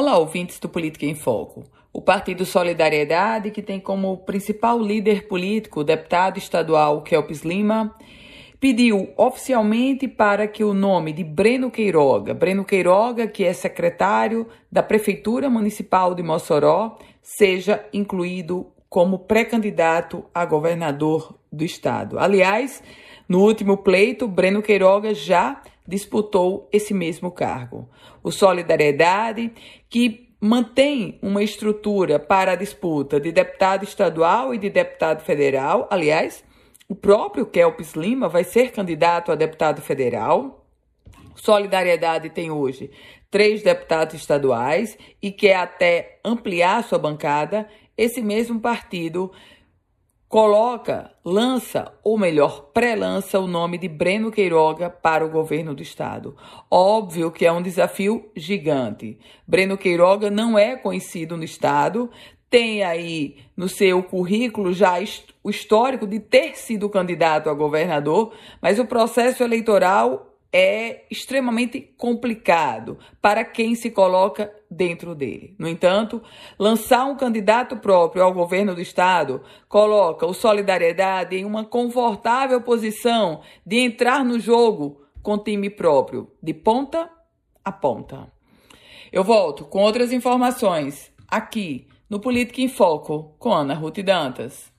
Olá, ouvintes do Política em Foco. O Partido Solidariedade, que tem como principal líder político o deputado estadual Kelpis Lima, pediu oficialmente para que o nome de Breno Queiroga, Breno Queiroga, que é secretário da Prefeitura Municipal de Mossoró, seja incluído como pré-candidato a governador do estado. Aliás, no último pleito, Breno Queiroga já disputou esse mesmo cargo. O Solidariedade, que mantém uma estrutura para a disputa de deputado estadual e de deputado federal, aliás, o próprio Kelps Lima vai ser candidato a deputado federal. Solidariedade tem hoje três deputados estaduais e quer até ampliar sua bancada. Esse mesmo partido coloca, lança, ou melhor, pré-lança o nome de Breno Queiroga para o governo do estado. Óbvio que é um desafio gigante. Breno Queiroga não é conhecido no estado, tem aí no seu currículo já o histórico de ter sido candidato a governador, mas o processo eleitoral é extremamente complicado para quem se coloca dentro dele. No entanto, lançar um candidato próprio ao governo do estado coloca o Solidariedade em uma confortável posição de entrar no jogo com time próprio, de ponta a ponta. Eu volto com outras informações aqui no Política em Foco com Ana Ruth Dantas.